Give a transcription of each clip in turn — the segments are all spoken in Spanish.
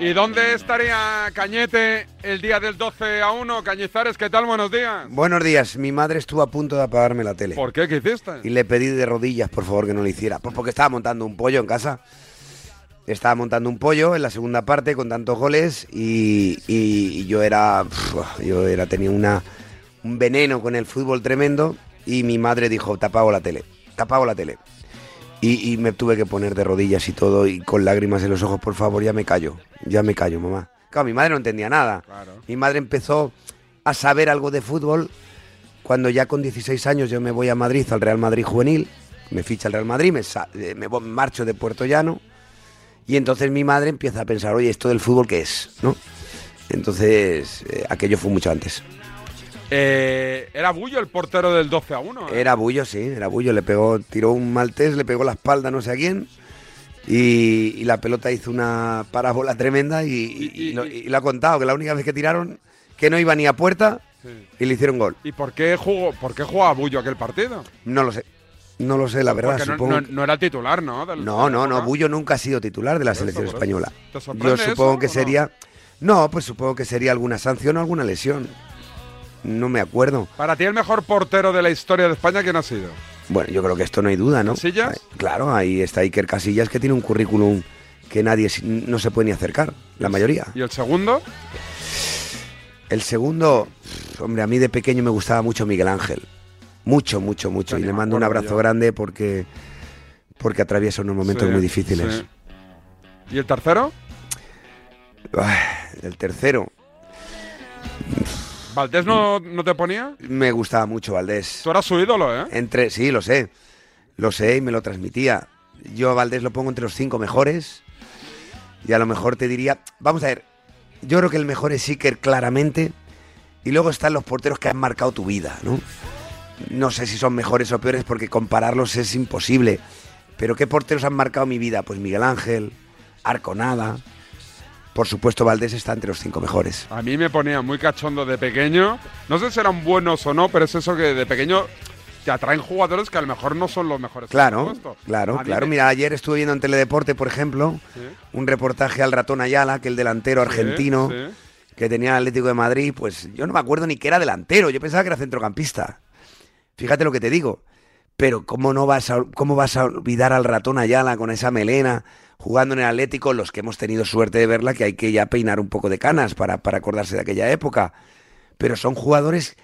¿Y dónde estaría Cañete el día del 12 a 1? Cañizares, ¿qué tal? Buenos días. Buenos días. Mi madre estuvo a punto de apagarme la tele. ¿Por qué? ¿Qué hiciste? Y le pedí de rodillas, por favor, que no lo hiciera. Pues porque estaba montando un pollo en casa. Estaba montando un pollo en la segunda parte con tantos goles y, y- y yo era. yo era tenía una, un veneno con el fútbol tremendo y mi madre dijo, te apago la tele, te apago la tele. Y, y me tuve que poner de rodillas y todo y con lágrimas en los ojos, por favor, ya me callo, ya me callo, mamá. Claro, mi madre no entendía nada. Claro. Mi madre empezó a saber algo de fútbol cuando ya con 16 años yo me voy a Madrid, al Real Madrid juvenil, me ficha el Real Madrid, me, eh, me marcho de Puerto Llano y entonces mi madre empieza a pensar, oye, ¿esto del fútbol qué es? ¿no? Entonces, eh, aquello fue mucho antes. Eh, era Bullo el portero del 12 a 1. ¿eh? Era Bullo, sí, era Bullo, le pegó, tiró un maltés, le pegó la espalda no sé a quién y, y la pelota hizo una parábola tremenda y, lo, y lo ha contado, que la única vez que tiraron, que no iba ni a puerta Sí. y le hicieron gol. ¿Y por qué jugó, por qué jugaba Bullo aquel partido? No lo sé, no lo sé, la verdad, Porque supongo... no- no era titular, ¿no? Del- No, no, no. Bullo nunca ha sido titular de la Por selección eso. española. ¿Te Yo supongo eso que no? sería... No, pues supongo que sería alguna sanción o alguna lesión. No me acuerdo. Para ti el mejor portero de la historia de España, ¿quién ha sido? Bueno, yo creo que esto no hay duda, ¿no? ¿Casillas? Claro, ahí está Iker Casillas que tiene un currículum que nadie no se puede ni acercar, la mayoría. ¿Y el segundo? El segundo, hombre, a mí de pequeño me gustaba mucho Miguel Ángel. Mucho, mucho, mucho. Y le mando un abrazo grande porque, porque atraviesa unos momentos Sí, muy difíciles. sí. ¿Y el tercero? El tercero, ¿Valdés no, no te ponía? me gustaba mucho Valdés. Tú eras su ídolo, ¿eh? Entre, sí, lo sé. Lo sé y me lo transmitía. Yo a Valdés lo pongo entre los cinco mejores. Y a lo mejor te diría. Vamos a ver. Yo creo que el mejor es Iker, claramente. Y luego están los porteros que han marcado tu vida, ¿no? No sé si son mejores o peores porque compararlos es imposible. Pero ¿qué porteros han marcado mi vida? Pues Miguel Ángel, Arconada. Por supuesto, Valdés está entre los cinco mejores. A mí me ponía muy cachondo de pequeño. No sé si eran buenos o no, pero es eso que de pequeño te atraen jugadores que a lo mejor no son los mejores. Claro, claro, claro. me- Mira, ayer estuve viendo en Teledeporte, por ejemplo, Sí, un reportaje al ratón Ayala, que el delantero argentino sí. que tenía el Atlético de Madrid, pues yo no me acuerdo ni que era delantero, yo pensaba que era centrocampista. Fíjate lo que te digo. Pero cómo no vas a cómo vas a olvidar al ratón Ayala con esa melena jugando en el Atlético, los que hemos tenido suerte de verla, que hay que ya peinar un poco de canas para, para acordarse de aquella época. Pero son jugadores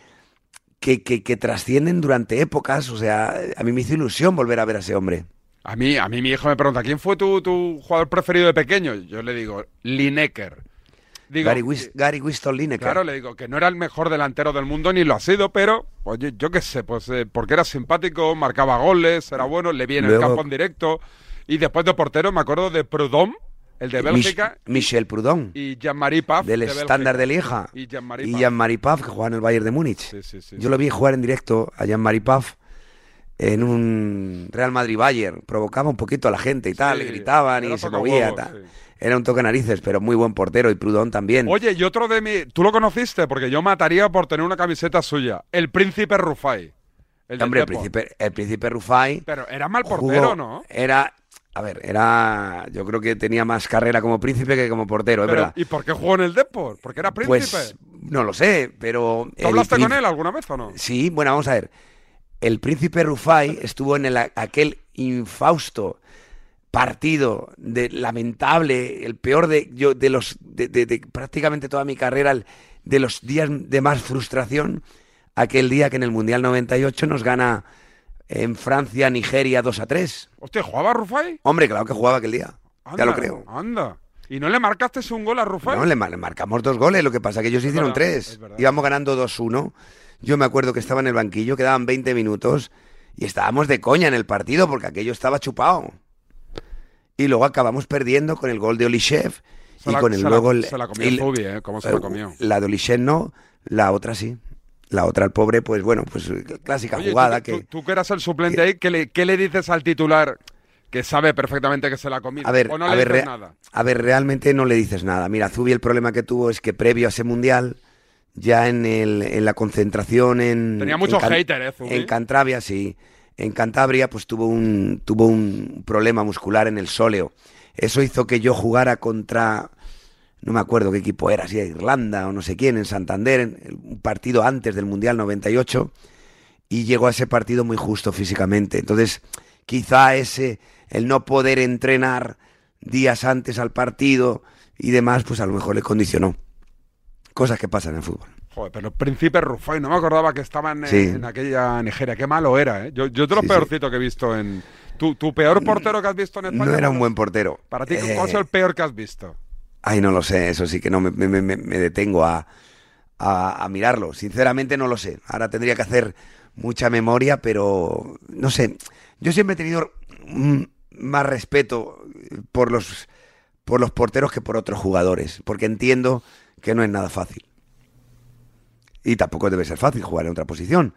que, que, que trascienden durante épocas, o sea, a mí me hizo ilusión volver a ver a ese hombre. A mí, a mí mi hijo me pregunta, ¿quién fue tu, tu jugador preferido de pequeño? Yo le digo, Lineker. Digo, Gary, Wis- Gary Winston Lineker. Claro, le digo que no era el mejor delantero del mundo ni lo ha sido, pero, oye, yo qué sé, pues eh, porque era simpático, marcaba goles, era bueno, le vi en el Luego- campo en directo. Y después de portero me acuerdo de Prudhomme, el de Bélgica, Michel Proudhon. y Jean-Marie Paf. del de estándar de. Lieja Y Jean-Marie y Paf. Que jugaba en el Bayern de Múnich. Sí, sí, sí, Yo lo vi jugar en directo a Jean-Marie Paf en un Real Madrid Bayern, provocaba un poquito a la gente y tal, le gritaban y se movía tal. Era un toque narices, pero muy buen portero y Proudhon también. Oye, y otro de mi... ¿Tú lo conociste? Porque yo mataría por tener una camiseta suya. El Príncipe Rufai. El Hombre, el príncipe, el príncipe Rufai Pero era mal portero, jugó- ¿no? Era, a ver, era, yo creo que tenía más carrera como príncipe que como portero, es Pero, verdad. ¿Y por qué jugó en el Depor? Porque era príncipe. Pues no lo sé, pero ¿Tú hablaste con él alguna vez o no? Sí, bueno, vamos a ver. El príncipe Rufai estuvo en el, aquel infausto partido de lamentable, el peor de yo de los de, de- de prácticamente toda mi carrera, el- de los días de más frustración, aquel día que en el Mundial 98 nos gana en Francia Nigeria 2 a 3. Hostia, ¿jugaba Rufai? Hombre, claro que jugaba aquel día. Anda, ya lo creo. Anda. ¿Y no le marcaste un gol a Rufai? No, le, mar- le marcamos dos goles, lo que pasa que ellos hicieron verdad, tres. es. Íbamos ganando 2-1. Yo me acuerdo que estaba en el banquillo, quedaban 20 minutos y estábamos de coña en el partido porque aquello estaba chupado. Y luego acabamos perdiendo con el gol de Olishev y la- con el se la- luego el- se la comió el- Zubi. ¿Cómo se la comió? La de Olishev no, la otra sí. La otra, el pobre, pues bueno, pues clásica Oye, jugada tú, que... tú- tú que eras el suplente ahí, ¿qué le, qué le dices al titular que sabe perfectamente que se la ha comido? A ver, ¿O no a le ver, dices nada? a ver, realmente no le dices nada. Mira, Zubi el problema que tuvo es que previo a ese mundial, ya en, el, en la concentración en... Tenía mucho en Can- hater, ¿eh, Zubi? En Cantabria, sí. En Cantabria, pues tuvo un, tuvo un problema muscular en el sóleo. Eso hizo que yo jugara contra no me acuerdo qué equipo era, si era Irlanda o no sé quién, en Santander, en un partido antes del Mundial 98, y llegó a ese partido muy justo físicamente. Entonces, quizá ese, el no poder entrenar días antes al partido y demás, pues a lo mejor le condicionó. Cosas que pasan en el fútbol. Joder, pero el príncipe Rufai, no me acordaba que estaba en, Sí. en aquella Nigeria. Qué malo era, ¿eh? Yo, yo de lo Sí, sí. peorcito que he visto en... ¿Tu, tu peor portero que has visto en España? No era un buen portero. Para ti, Eh, ¿cuál es el peor que has visto? Ay, no lo sé, eso sí que no me, detengo a, a- a mirarlo. Sinceramente no lo sé. Ahora tendría que hacer mucha memoria, pero no sé. Yo siempre he tenido más respeto por los, por los porteros que por otros jugadores, porque entiendo que no es nada fácil. Y tampoco debe ser fácil jugar en otra posición.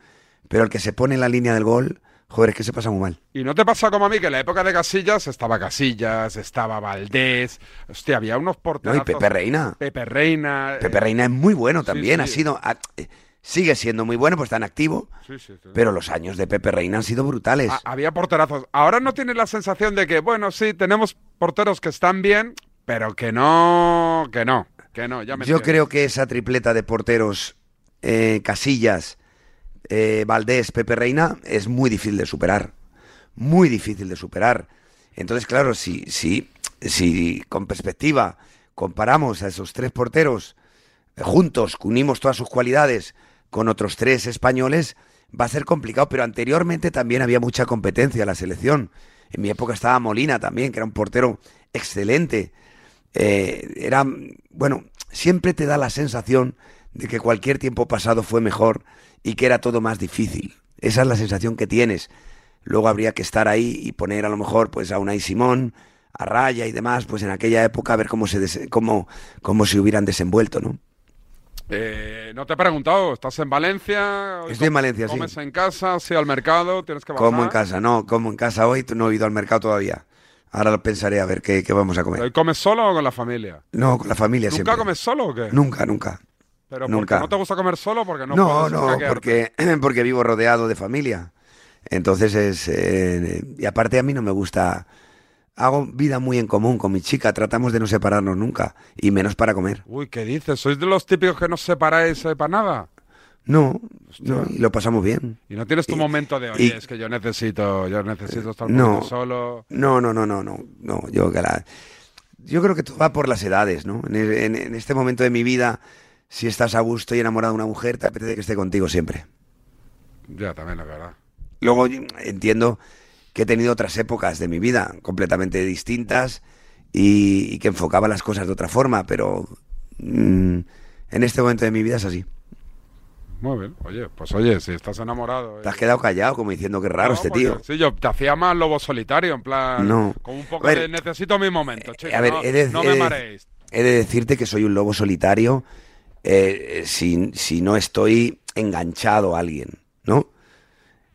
Pero el que se pone en la línea del gol, joder, es que se pasa muy mal. ¿Y no te pasa como a mí que en la época de Casillas estaba Casillas, estaba Valdés, hostia, había unos ¿no? porteros... Y Pepe Reina. Pepe Reina... Pepe eh, Reina es muy bueno también, sí. ha sido, ha- sigue siendo muy bueno, pues está en activo, sí, sí, sí. pero los años de Pepe Reina han sido brutales. Ha- había porterazos. Ahora no tienes la sensación de que, bueno, sí, tenemos porteros que están bien, pero que no, que no, que no, ya me Yo creo que esa tripleta de porteros, eh, Casillas, eh, Valdés, Pepe Reina, es muy difícil de superar, muy difícil de superar. Entonces, claro, si, si, con perspectiva comparamos a esos tres porteros eh, juntos, unimos todas sus cualidades con otros tres españoles, va a ser complicado, pero anteriormente también había mucha competencia en la selección. En mi época estaba Molina también, que era un portero excelente. Eh, era, bueno, siempre te da la sensación de que cualquier tiempo pasado fue mejor y que era todo más difícil. Esa es la sensación que tienes. Luego habría que estar ahí y poner a lo mejor pues a Unai Simón, a Raya y demás, pues en aquella época a ver cómo se cómo, cómo se hubieran desenvuelto, ¿no? Eh, no te he preguntado, ¿estás en Valencia? Estoy en Valencia, sí. ¿Comes en casa? ¿Sí al mercado? ¿Tienes que bajar? Como en casa, no, como en casa hoy, no he ido al mercado todavía. Ahora lo pensaré a ver qué, qué vamos a ¿Hoy comer. comes solo o con la familia? No, con la familia ¿Nunca siempre. comes solo o qué? Nunca, nunca. ¿Pero nunca. porque no te gusta comer solo? Porque no No, no, porque, porque vivo rodeado de familia. Entonces es... eh, y aparte a mí no me gusta... Hago vida muy en común con mi chica, tratamos de no separarnos nunca, y menos para comer. Uy, ¿qué dices? ¿Sois de los típicos que no separáis eh, para nada? No, no, y lo pasamos bien. Y no tienes tu Y- momento de, oye, y- es que yo necesito, yo necesito estar No. solo. No, no, no, no, no, no. Yo, que la- yo creo que todo va por las edades, ¿no? En, en- en este momento de mi vida, si estás a gusto y enamorado de una mujer, te apetece que esté contigo siempre. Ya, también es verdad. Luego entiendo que he tenido otras épocas de mi vida completamente distintas y, y que enfocaba las cosas de otra forma, pero mm, en este momento de mi vida es así. Muy bien. Oye, pues oye, si estás enamorado. Te has eh, quedado callado como diciendo que raro no, este porque- tío. Sí, yo te hacía más lobo solitario, en plan. No. Como un poco ver, de necesito mi momento, eh, chico. a ver, no, he de- no he me de- mareéis. He de decirte que soy un lobo solitario eh, si, si no estoy enganchado a alguien, ¿no?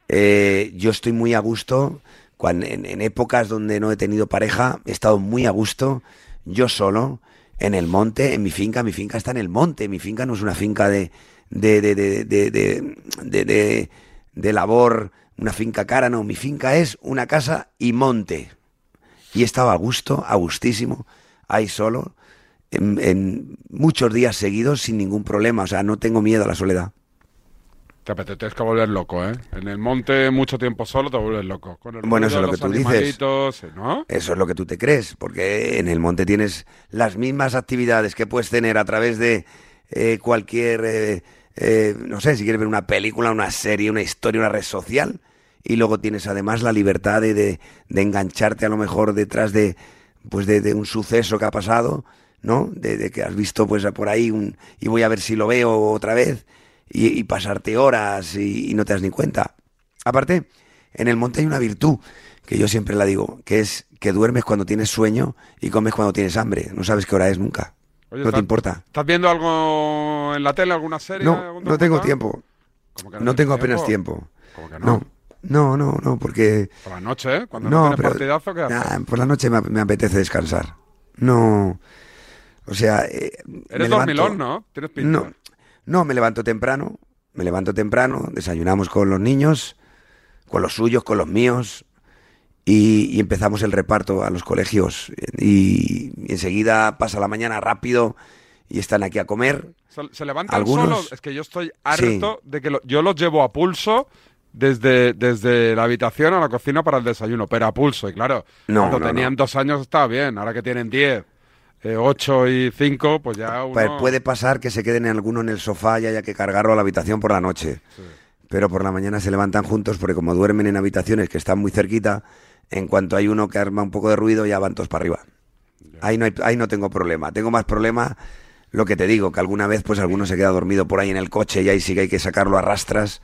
Eh, yo estoy muy a gusto, cuando, en, épocas donde no he tenido pareja, he estado muy a gusto, yo solo, en el monte, en mi finca, mi finca está en el monte, mi finca no es una finca de, de, de, de, de, labor, una finca cara, no, mi finca es una casa y monte. Y he estado a gusto, a gustísimo, ahí solo, en, en muchos días seguidos sin ningún problema. O sea, no tengo miedo a la soledad. Te apetece que volver loco, ¿eh? En el monte mucho tiempo solo te vuelves loco. Con el Bueno, eso es lo que tú dices. animalitos, ¿no? Eso es lo que tú te crees, porque en el monte tienes las mismas actividades que puedes tener a través de eh, cualquier, eh, eh, no sé, si quieres ver una película, una serie, una historia, una red social, y luego tienes además la libertad de, de- de engancharte a lo mejor detrás de, pues de, de un suceso que ha pasado, ¿no? De, de que has visto pues por ahí un, y voy a ver si lo veo otra vez, y, y pasarte horas y, y no te das ni cuenta. Aparte, en el monte hay una virtud que yo siempre la digo, que es que duermes cuando tienes sueño y comes cuando tienes hambre. No sabes qué hora es nunca. Oye, no te ¿estás- importa. ¿Estás viendo algo en la tele, alguna serie? No, no tengo tiempo. ¿Cómo que No tienes tengo apenas tiempo. ¿Cómo que no? No, no, no, no, porque Por la noche, ¿eh? Cuando no, no, tienes pero partidazo, ¿qué haces? nah, por la noche me, me apetece descansar. No, o sea, eh, Eres levanto- dormilón, ¿no? Tienes pinta. No, no, me levanto temprano, me levanto temprano, desayunamos con los niños, con los suyos, con los míos, y, y empezamos el reparto a los colegios. Y, y enseguida pasa la mañana rápido y están aquí a comer. ¿Se, se levantan Algunos- solos? Es que yo estoy harto de que lo- yo los llevo a pulso desde, desde la habitación a la cocina para el desayuno, pero a pulso. Y claro, No, cuando no, tenían no. dos años estaba bien, ahora que tienen diez, eh, ocho y cinco, pues ya uno... Pu- Puede pasar que se queden en alguno en el sofá y haya que cargarlo a la habitación por la noche. Pero por la mañana se levantan juntos porque como duermen en habitaciones que están muy cerquita, en cuanto hay uno que arma un poco de ruido ya van todos para arriba. Ahí no, hay- ahí no tengo problema. Tengo más problema lo que te digo, que alguna vez pues alguno se queda dormido por ahí en el coche y ahí sí que hay que sacarlo a rastras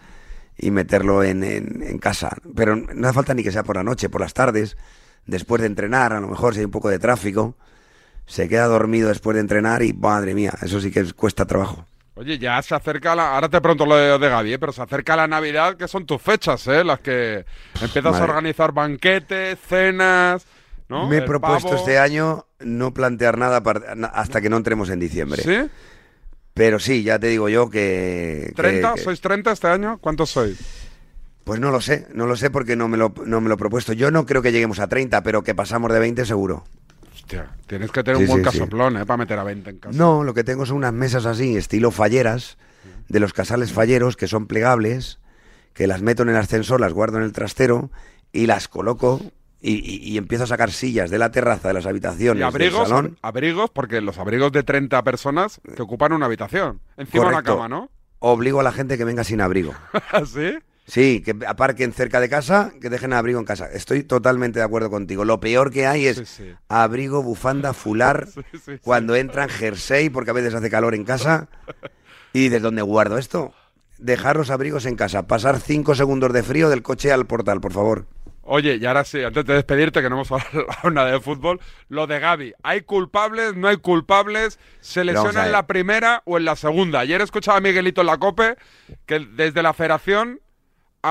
y meterlo en, en- en casa. Pero no hace falta ni que sea por la noche, por las tardes, después de entrenar, a lo mejor si hay un poco de tráfico, se queda dormido después de entrenar y madre mía, eso sí que cuesta trabajo. Oye, ya se acerca la... Ahora te pregunto lo de, de Gaby, ¿eh? pero se acerca la Navidad, que son tus fechas, ¿eh? Las que empiezas Madre. a organizar banquetes, cenas, ¿no? Me he El propuesto pavo. este año no plantear nada hasta que no entremos en diciembre. ¿Sí? Pero sí, ya te digo yo que... que- ¿30? que- ¿Sois 30 este año? ¿Cuántos sois? Pues no lo sé, no lo sé porque no me lo, no me lo he propuesto. Yo no creo que lleguemos a 30, pero que pasamos de 20 seguro. Hostia, tienes que tener Sí, un buen sí, sí. casoplón, ¿eh? Para meter a 20 en casa. No, lo que tengo son unas mesas así, estilo falleras, de los casales falleros, que son plegables, que las meto en el ascensor, las guardo en el trastero y las coloco y, y- y empiezo a sacar sillas de la terraza de las habitaciones Y abrigos, del salón. abrigos, porque los abrigos de 30 personas que ocupan una habitación. Encima de una Correcto. cama, ¿no? Obligo a la gente que venga sin abrigo. ¿Sí? Sí, que aparquen cerca de casa, que dejen abrigo en casa. Estoy totalmente de acuerdo contigo. Lo peor que hay es Sí, sí. abrigo, bufanda, fular, Sí, cuando entran jersey, porque a veces hace calor en casa. ¿Y de dónde guardo esto? Dejar los abrigos en casa, pasar cinco segundos de frío del coche al portal, por favor. Oye, y ahora sí, antes de despedirte, que no hemos hablado nada de fútbol, lo de Gaby. ¿Hay culpables? ¿No hay culpables? ¿Se lesiona en la primera o en la segunda? Ayer escuchaba a Miguelito en la COPE que desde la federación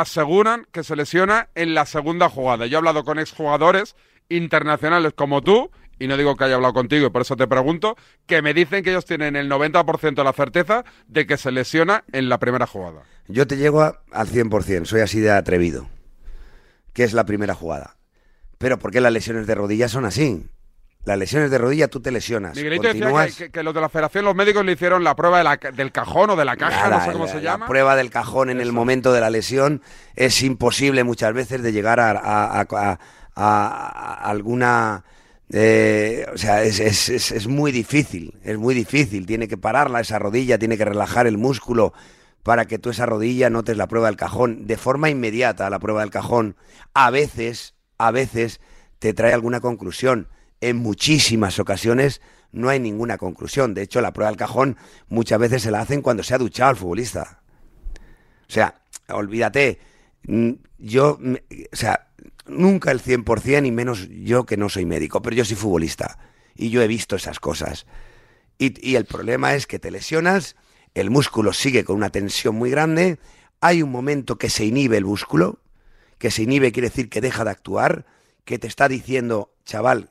aseguran que se lesiona en la segunda jugada. Yo he hablado con exjugadores internacionales como tú, y no digo que haya hablado contigo, y por eso te pregunto, que me dicen que ellos tienen el 90% de la certeza de que se lesiona en la primera jugada. Yo te llego a- al 100%, soy así de atrevido. Que es la primera jugada. Pero ¿por qué las lesiones de rodilla son así? Las lesiones de rodilla tú te lesionas. Miguelito decía que, que- que los de la federación, los médicos le hicieron la prueba de la del cajón o de la caja, Nada, no sé cómo la- se la llama. prueba del cajón en el momento de la lesión es imposible muchas veces de llegar a, a- a- a- a- a alguna... eh, o sea, es, es- es- es muy difícil, es muy difícil. Tiene que pararla esa rodilla, tiene que relajar el músculo para que tú esa rodilla notes la prueba del cajón de forma inmediata, la prueba del cajón. A veces, a veces te trae alguna conclusión. En muchísimas ocasiones no hay ninguna conclusión. De hecho, la prueba del cajón muchas veces se la hacen cuando se ha duchado el futbolista. O sea, olvídate. mm, Yo, o sea, nunca el 100% y menos yo que no soy médico, pero yo soy futbolista y yo he visto esas cosas. Y, y el problema es que te lesionas, el músculo sigue con una tensión muy grande, hay un momento que se inhibe el músculo, que se inhibe quiere decir que deja de actuar, que te está diciendo, chaval,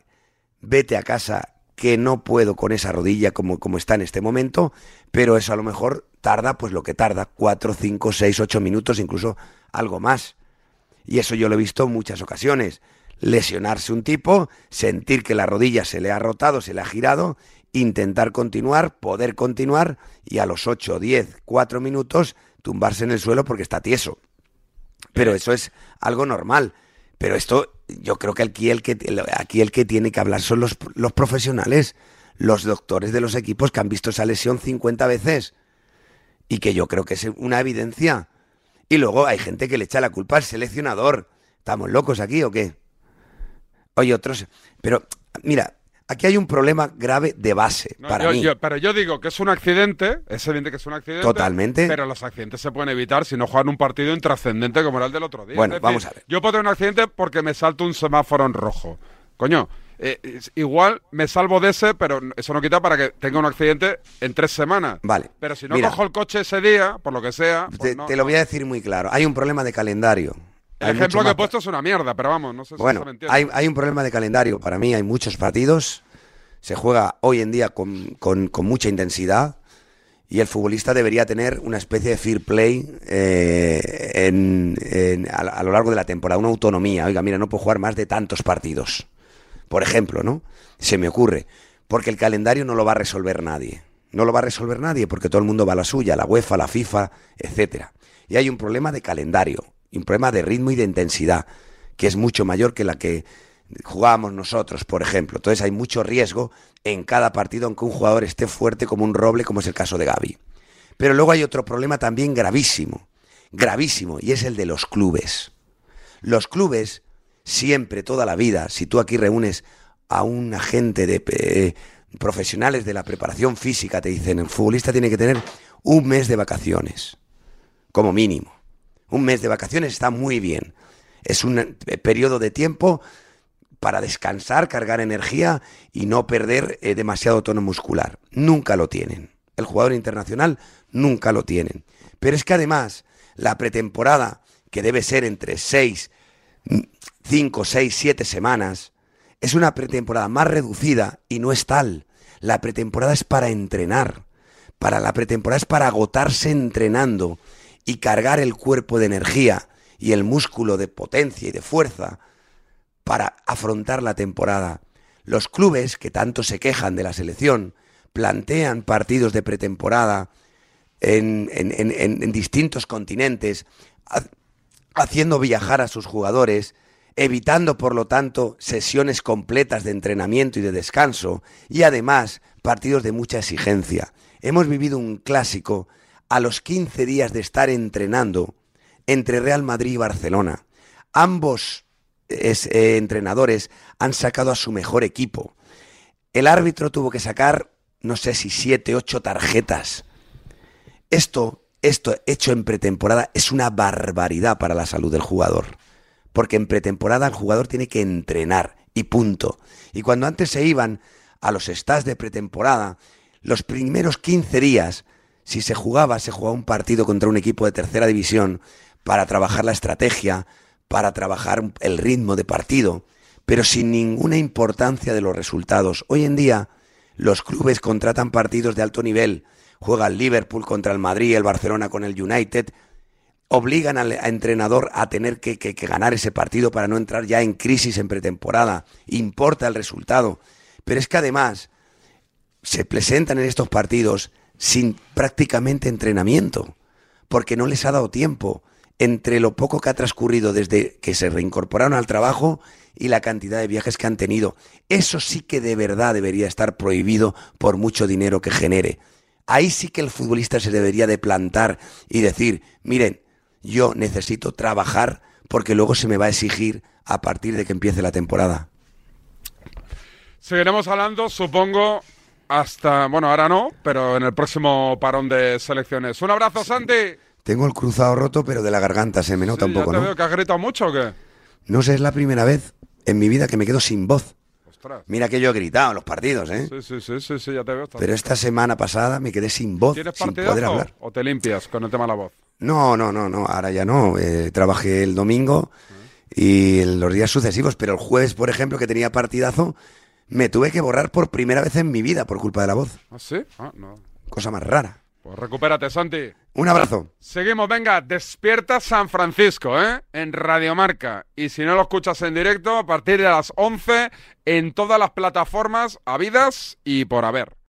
vete a casa, que no puedo con esa rodilla como, como está en este momento, pero eso a lo mejor tarda pues lo que tarda, cuatro, cinco, seis, ocho minutos, incluso algo más. Y eso yo lo he visto en muchas ocasiones. Lesionarse un tipo, sentir que la rodilla se le ha rotado, se le ha girado, intentar continuar, poder continuar y a los 8, 10, 4 minutos tumbarse en el suelo porque está tieso. Pero eso es algo normal. Pero esto, yo creo que aquí el que, aquí el que tiene que hablar son los, los profesionales, los doctores de los equipos que han visto esa lesión 50 veces. Y que yo creo que es una evidencia. Y luego hay gente que le echa la culpa al seleccionador. ¿Estamos locos aquí o qué? Oye, otros... Pero, mira, aquí hay un problema grave de base No, para yo- mí. yo- pero yo digo que es un accidente, es evidente que es un accidente. Totalmente. Pero los accidentes se pueden evitar si no juegan un partido intrascendente como era el del otro día. Bueno, vamos a ver. Yo puedo tener un accidente porque me salto un semáforo en rojo. Coño, eh, igual me salvo de ese, pero eso no quita para que tenga un accidente en tres semanas. Vale. Pero si no Mira. cojo el coche ese día, por lo que sea. pues te, no- te lo voy a decir muy claro. Hay un problema de calendario. El Hay ejemplo que he puesto es una mierda, pero vamos, no sé si Bueno, hay, hay un problema de calendario. Para mí hay muchos partidos. Se juega hoy en día con, con- con mucha intensidad. y el futbolista debería tener una especie de fair play eh, en- en- a, a lo largo de la temporada, una autonomía. Oiga, mira, no puedo jugar más de tantos partidos. Por ejemplo, ¿no? Se me ocurre. Porque el calendario no lo va a resolver nadie. No lo va a resolver nadie porque todo el mundo va a la suya, la UEFA, la FIFA, etcétera. Y hay un problema de calendario, un problema de ritmo y de intensidad, que es mucho mayor que la que jugábamos nosotros, por ejemplo. Entonces hay mucho riesgo en cada partido aunque un jugador esté fuerte como un roble, como es el caso de Gaby. Pero luego hay otro problema también gravísimo, gravísimo, y es el de los clubes. Los clubes, siempre, toda la vida, si tú aquí reúnes a un agente de eh, profesionales de la preparación física, te dicen, el futbolista tiene que tener un mes de vacaciones, como mínimo. Un mes de vacaciones está muy bien. Es un periodo de tiempo para descansar, cargar energía y no perder eh, demasiado tono muscular. Nunca lo tienen. El jugador internacional nunca lo tienen. Pero es que además la pretemporada, que debe ser entre 6, 5, 6, 7 semanas, es una pretemporada más reducida y no es tal. La pretemporada es para entrenar. Para la pretemporada es para agotarse entrenando y cargar el cuerpo de energía y el músculo de potencia y de fuerza para afrontar la temporada. Los clubes que tanto se quejan de la selección plantean partidos de pretemporada en, distintos continentes, ha- haciendo viajar a sus jugadores, evitando por lo tanto sesiones completas de entrenamiento y de descanso, y además partidos de mucha exigencia. Hemos vivido un clásico a los 15 días de estar entrenando entre Real Madrid y Barcelona. Ambos eh, entrenadores han sacado a su mejor equipo. El árbitro tuvo que sacar, no sé si siete, ocho tarjetas. Esto, esto hecho en pretemporada es una barbaridad para la salud del jugador. Porque en pretemporada el jugador tiene que entrenar y punto. Y cuando antes se iban a los stats de pretemporada, los primeros 15 días, si se jugaba, se jugaba un partido contra un equipo de tercera división para trabajar la estrategia, para trabajar el ritmo de partido, pero sin ninguna importancia de los resultados. Hoy en día los clubes contratan partidos de alto nivel, juega el Liverpool contra el Madrid, el Barcelona con el United, obligan al entrenador a tener que- que ganar ese partido para no entrar ya en crisis en pretemporada. Importa el resultado. Pero es que además se presentan en estos partidos sin prácticamente entrenamiento, porque no les ha dado tiempo entre lo poco que ha transcurrido desde que se reincorporaron al trabajo y la cantidad de viajes que han tenido. Eso sí que de verdad debería estar prohibido por mucho dinero que genere. Ahí sí que el futbolista se debería de plantar y decir, miren, yo necesito trabajar porque luego se me va a exigir a partir de que empiece la temporada. Seguiremos hablando, supongo, hasta, bueno, ahora no, pero en el próximo parón de selecciones. Un abrazo, Santi. Tengo el cruzado roto, pero de la garganta se me nota Sí, un poco, ya te ¿no? veo que has gritado mucho o qué. No sé, es la primera vez en mi vida que me quedo sin voz. Ostras. Mira que yo he gritado en los partidos, ¿eh? Sí, sí, sí, sí, sí, ya te veo. Pero esta semana pasada me quedé sin voz, ¿Tienes sin poder hablar. o te limpias con el tema de la voz? No, no, no, no, ahora ya no. Eh, trabajé el domingo y en los días sucesivos, pero el jueves, por ejemplo, que tenía partidazo, me tuve que borrar por primera vez en mi vida por culpa de la voz. ¿Ah, sí? Ah, no. Cosa más rara. Pues recupérate, Santi. Un abrazo. Seguimos, venga, despierta San Francisco, ¿eh? En Radiomarca. Y si no lo escuchas en directo, a partir de las 11 en todas las plataformas habidas y por haber.